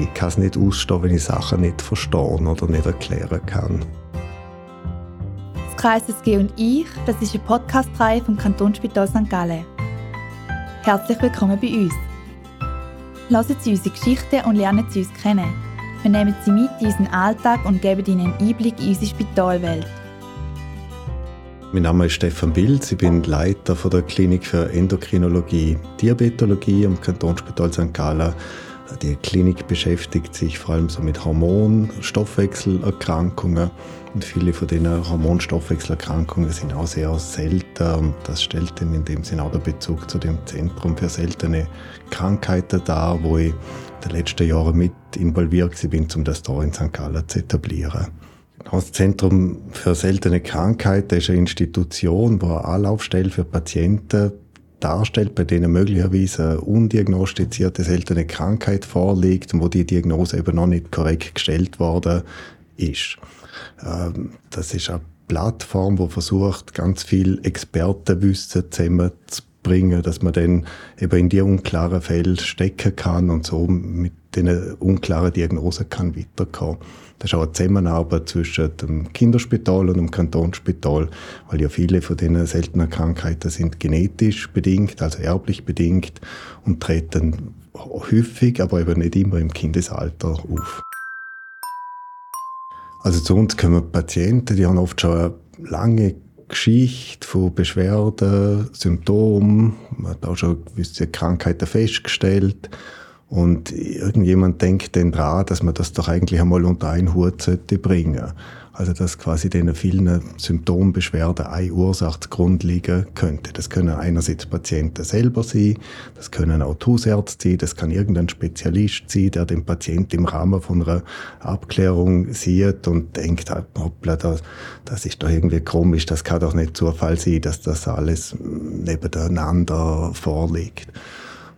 Ich kann es nicht ausstehen, wenn ich Sachen nicht verstehe oder nicht erklären kann. Das KSSG und ich, das ist eine Podcast-Reihe vom Kantonsspital St. Gallen. Herzlich willkommen bei uns. Lassen Sie unsere Geschichten und lernen Sie uns kennen. Wir nehmen Sie mit in unseren Alltag und geben Ihnen einen Einblick in unsere Spitalwelt. Mein Name ist Stefan Bilz, ich bin Leiter von der Klinik für Endokrinologie, Diabetologie am Kantonsspital St. Gallen. Die Klinik beschäftigt sich vor allem so mit Hormon-, Stoffwechselerkrankungen und viele von den Hormon-Stoffwechselerkrankungen sind auch sehr selten das stellt dann in dem Sinne auch den Bezug zu dem Zentrum für seltene Krankheiten dar, wo ich in den letzten Jahren mit involviert bin, um das hier in St. Gallen zu etablieren. Das Zentrum für seltene Krankheiten ist eine Institution, die eine Anlaufstelle für Patienten darstellt, bei denen möglicherweise eine undiagnostizierte seltene Krankheit vorliegt und wo die Diagnose eben noch nicht korrekt gestellt worden ist. Ähm, das ist eine Plattform, die versucht, ganz viel Expertenwissen zusammenzubringen, dass man dann eben in die unklaren Fälle stecken kann und so mit den unklaren Diagnosen kann weiterkommen. Das ist auch eine Zusammenarbeit zwischen dem Kinderspital und dem Kantonsspital, weil ja viele von diesen seltenen Krankheiten sind genetisch bedingt, also erblich bedingt und treten häufig, aber eben nicht immer im Kindesalter auf. Also zu uns kommen Patienten, die haben oft schon eine lange Geschichte von Beschwerden, Symptomen, man hat auch schon gewisse Krankheiten festgestellt und irgendjemand denkt dann dran, dass man das doch eigentlich einmal unter einen Hut sollte bringen. Also dass quasi den vielen Symptombeschwerden eine Ursache liegen könnte. Das können einerseits Patienten selber sein, das können auch Hausärzte sein, das kann irgendein Spezialist sein, der den Patienten im Rahmen von einer Abklärung sieht und denkt, hoppla, das, das ist doch irgendwie komisch, das kann doch nicht Zufall sein, dass das alles nebeneinander vorliegt.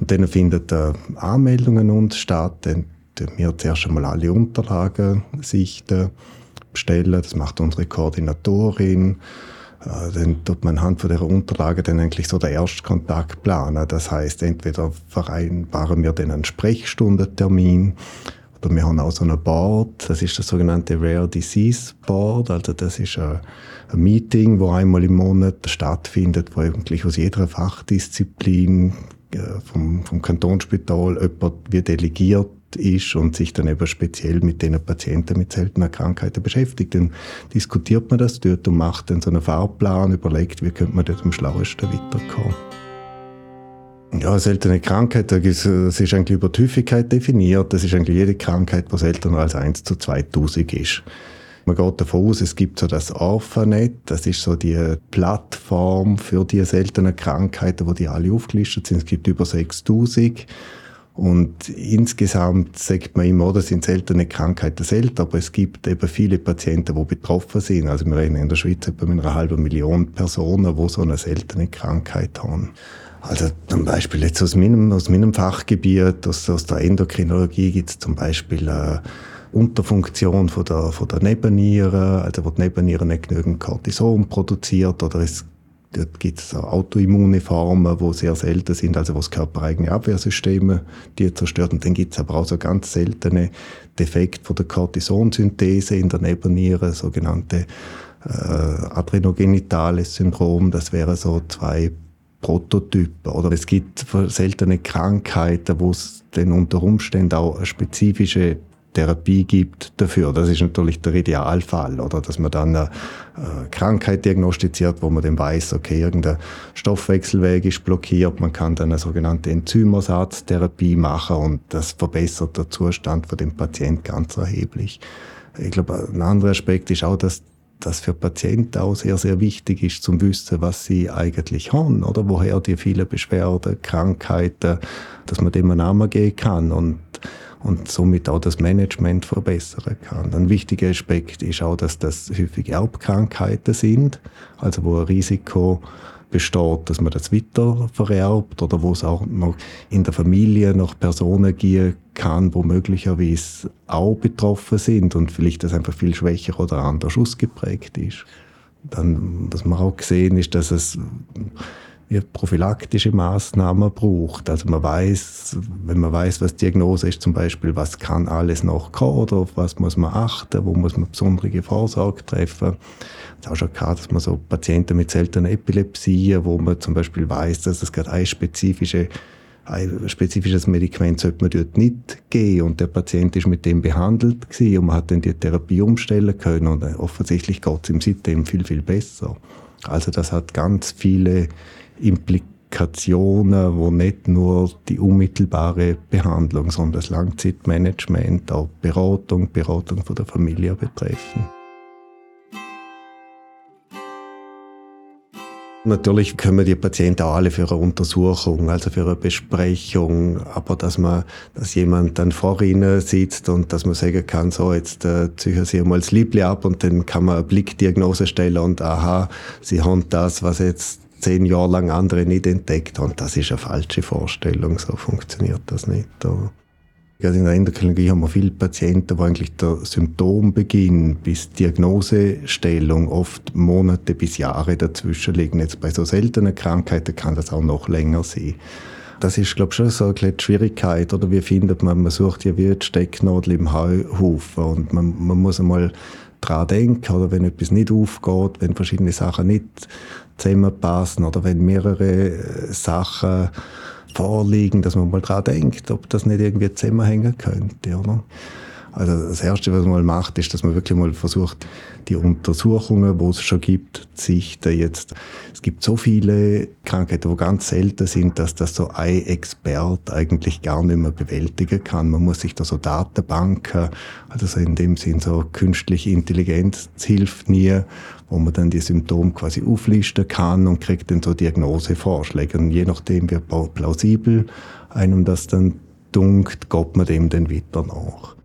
Und dann finden äh, Anmeldungen uns statt. Dann wir zuerst einmal alle Unterlagen sichten, bestellen. Das macht unsere Koordinatorin. Äh, dann tut man anhand von der Unterlagen dann eigentlich so den Erstkontakt planen. Das heißt, entweder vereinbaren wir dann einen Sprechstundentermin oder wir haben auch so ein Board, das ist das sogenannte Rare Disease Board. Also das ist ein, ein Meeting, wo einmal im Monat stattfindet, wo eigentlich aus jeder Fachdisziplin vom, vom Kantonsspital jemand wie delegiert ist und sich dann eben speziell mit den Patienten mit seltenen Krankheiten beschäftigt. Dann diskutiert man das dort und macht dann so einen Fahrplan, überlegt, wie könnte man dort am schlauesten weiterkommen. Ja, seltene Krankheit, das ist eigentlich über die Häufigkeit definiert. Das ist eigentlich jede Krankheit, die seltener als 1 zu 2000 ist. Man geht davon aus, es gibt so das Orphanet, das ist so die Plattform für die seltenen Krankheiten, wo die alle aufgelistet sind. Es gibt über 6000. Und insgesamt sagt man immer, das sind seltene Krankheiten selten, aber es gibt eben viele Patienten, die betroffen sind. Also wir reden in der Schweiz etwa mit einer halben Million Personen, die so eine seltene Krankheit haben. Also zum Beispiel jetzt aus meinem, aus meinem Fachgebiet, aus, aus der Endokrinologie gibt es zum Beispiel äh, Unterfunktion von der, von der Nebenniere, also wo die Nebenniere nicht genügend Cortison produziert oder es Dort gibt es autoimmune Formen, die sehr selten sind, also wo das körpereigene Abwehrsysteme die zerstört. Und dann gibt es aber auch so ganz seltene Defekte von der Cortisonsynthese in der Nebenniere, sogenannte äh, adrenogenitales Syndrom. Das wären so zwei Prototypen. Oder es gibt seltene Krankheiten, wo es dann unter Umständen auch spezifische Therapie gibt dafür. Das ist natürlich der Idealfall, oder? Dass man dann eine Krankheit diagnostiziert, wo man dann weiß, okay, irgendein Stoffwechselweg ist blockiert. Man kann dann eine sogenannte Enzymersatztherapie machen und das verbessert den Zustand von dem Patienten ganz erheblich. Ich glaube, ein anderer Aspekt ist auch, dass das für Patienten auch sehr, sehr wichtig ist, zum wissen, was sie eigentlich haben, oder woher die vielen Beschwerden, Krankheiten, dass man dem einen Namen geben kann und und somit auch das Management verbessern kann. Ein wichtiger Aspekt ist auch, dass das häufig Erbkrankheiten sind, also wo ein Risiko besteht, dass man das weiter vererbt oder wo es auch noch in der Familie noch Personen geben kann, wo möglicherweise auch betroffen sind und vielleicht das einfach viel schwächer oder anders ausgeprägt ist. Dann, was man auch gesehen ist, dass es wie prophylaktische Maßnahmen braucht. Also man weiß, wenn man weiß, was Diagnose ist, zum Beispiel, was kann alles noch kommen oder auf was muss man achten, wo muss man besondere Vorsorge treffen. Es ist auch schon gehabt, dass man so Patienten mit seltenen Epilepsien, wo man zum Beispiel weiß, dass es gerade eine spezifische ein spezifisches Medikament sollte man dort nicht geben und der Patient ist mit dem behandelt gewesen und man hat dann die Therapie umstellen können und offensichtlich geht es ihm seitdem viel, viel besser. Also das hat ganz viele Implikationen, wo nicht nur die unmittelbare Behandlung, sondern das Langzeitmanagement, auch Beratung, Beratung von der Familie betreffen. Natürlich können die Patienten auch alle für eine Untersuchung, also für eine Besprechung, aber dass man, dass jemand dann vor ihnen sitzt und dass man sagen kann, so jetzt äh, ziehen Sie mal das Liebling ab und dann kann man eine Blickdiagnose stellen und aha, Sie haben das, was jetzt zehn Jahre lang andere nicht entdeckt haben. Das ist eine falsche Vorstellung, so funktioniert das nicht. Also in der Endokrinologie haben wir viele Patienten, wo eigentlich der Symptombeginn bis Diagnosestellung oft Monate bis Jahre dazwischen liegen. Jetzt bei so seltenen Krankheiten kann das auch noch länger sein. Das ist, glaube ich, schon so eine Schwierigkeit. Oder wie findet man, man sucht ja wie die Stecknadel im Haufen und man, man muss einmal dran denken, oder wenn etwas nicht aufgeht, wenn verschiedene Sachen nicht zusammenpassen oder wenn mehrere äh, Sachen vorliegen, dass man mal dran denkt, ob das nicht irgendwie zusammenhängen könnte. Oder? Also das Erste, was man mal macht, ist, dass man wirklich mal versucht, die Untersuchungen, wo es schon gibt, zu sichten. Jetzt, es gibt so viele Krankheiten, die ganz selten sind, dass das so ein Expert eigentlich gar nicht mehr bewältigen kann. Man muss sich da so Datenbanken, also in dem Sinn so künstliche Intelligenz hilft nie, wo man dann die Symptome quasi auflisten kann und kriegt dann so Diagnosevorschläge. Und je nachdem, wie plausibel einem das dann dunkt, geht man dem dann weiter nach.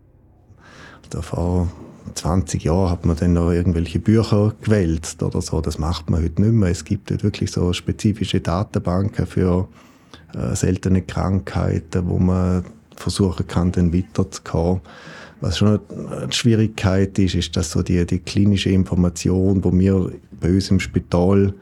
Da vor 20 Jahren hat man dann noch irgendwelche Bücher gewälzt oder so. Das macht man heute nicht mehr. Es gibt halt wirklich so spezifische Datenbanken für äh, seltene Krankheiten, wo man versuchen kann, dann weiterzukommen. Was schon eine Schwierigkeit ist, ist, dass so die, die klinische Information, wo wir bei uns im Spital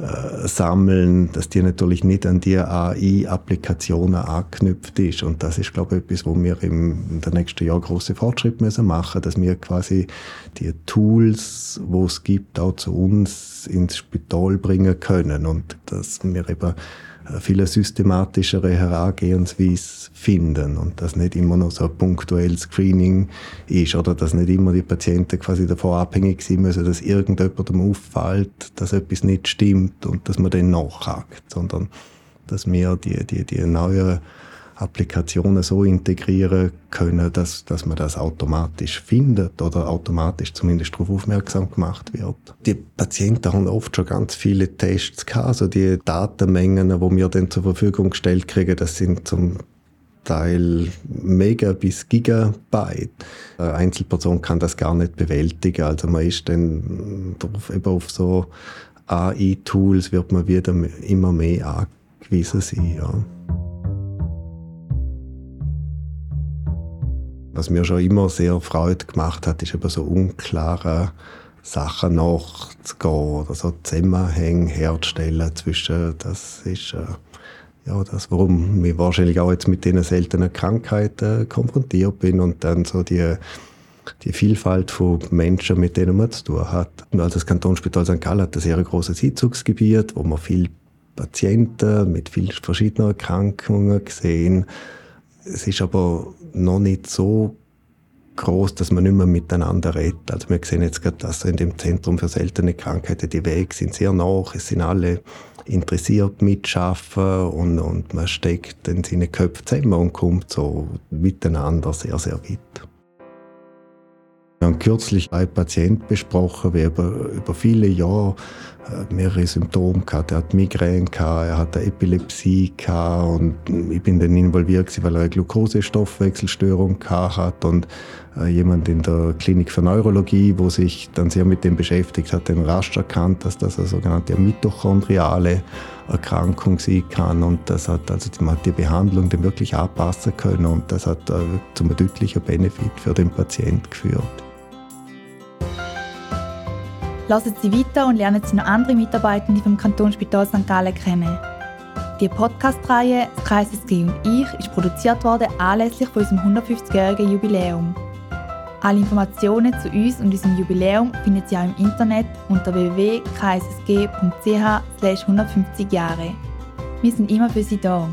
äh, sammeln, dass die natürlich nicht an die AI-Applikationen anknüpft ist. Und das ist, glaube ich, etwas, wo wir im, in den nächsten Jahren große Fortschritte müssen machen, dass wir quasi die Tools, wo es gibt, auch zu uns ins Spital bringen können und dass wir eben viel systematischere Herangehensweise finden und das nicht immer noch so ein punktuelles Screening ist oder dass nicht immer die Patienten quasi davon abhängig sein müssen, dass irgendjemandem auffällt, dass etwas nicht stimmt und dass man dann nachhakt, sondern dass wir die, die, die neuen Applikationen so integrieren können, dass, dass man das automatisch findet oder automatisch zumindest darauf aufmerksam gemacht wird. Die Patienten haben oft schon ganz viele Tests gehabt, also die Datenmengen, die wir dann zur Verfügung gestellt kriegen, das sind zum Teil Mega bis Gigabyte. Eine Einzelperson kann das gar nicht bewältigen. Also man ist dann drauf, eben auf so AI-Tools wird man wieder immer mehr angewiesen sein. Ja. Was mir schon immer sehr Freude gemacht hat, ist eben so unklare Sachen nachzugehen oder so Zusammenhänge herzustellen zwischen, das ist äh, ja das, warum ich wahrscheinlich auch jetzt mit diesen seltenen Krankheiten konfrontiert bin und dann so die die Vielfalt von Menschen, mit denen man zu tun hat. Also das Kantonsspital St. Gallen hat ein sehr großes Einzugsgebiet, wo man viele Patienten mit vielen verschiedenen Erkrankungen sehen. Es ist aber noch nicht so groß, dass man nicht mehr miteinander redet. Also wir sehen jetzt gerade, dass in dem Zentrum für seltene Krankheiten die Wege sind sehr nach. Es sind alle interessiert mitschaffen und, und man steckt in seine Köpfe zusammen und kommt so miteinander sehr, sehr weit. Wir haben kürzlich einen Patienten besprochen, der über, über viele Jahre äh, mehrere Symptome hatte. Er hat Migräne, gehabt, er hatte Epilepsie gehabt und ich bin dann involviert, weil er eine Glukosestoffwechselstörung hat und äh, jemand in der Klinik für Neurologie, wo sich dann sehr mit dem beschäftigt hat, den rasch erkannt, dass das eine sogenannte mitochondriale Erkrankung sein kann und das hat also man hat die Behandlung dem wirklich anpassen können und das hat äh, zu einem deutlichen Benefit für den Patienten geführt. Lassen Sie weiter und lernen Sie noch andere Mitarbeitende vom Kantonsspital St. Gallen kennen. Die Podcast-Reihe «Das Kreisesg und ich» ist produziert worden anlässlich von unserem 150-jährigen Jubiläum. Alle Informationen zu uns und unserem Jubiläum finden Sie auch im Internet unter www.kssg.ch 150 Jahre. Wir sind immer für Sie da.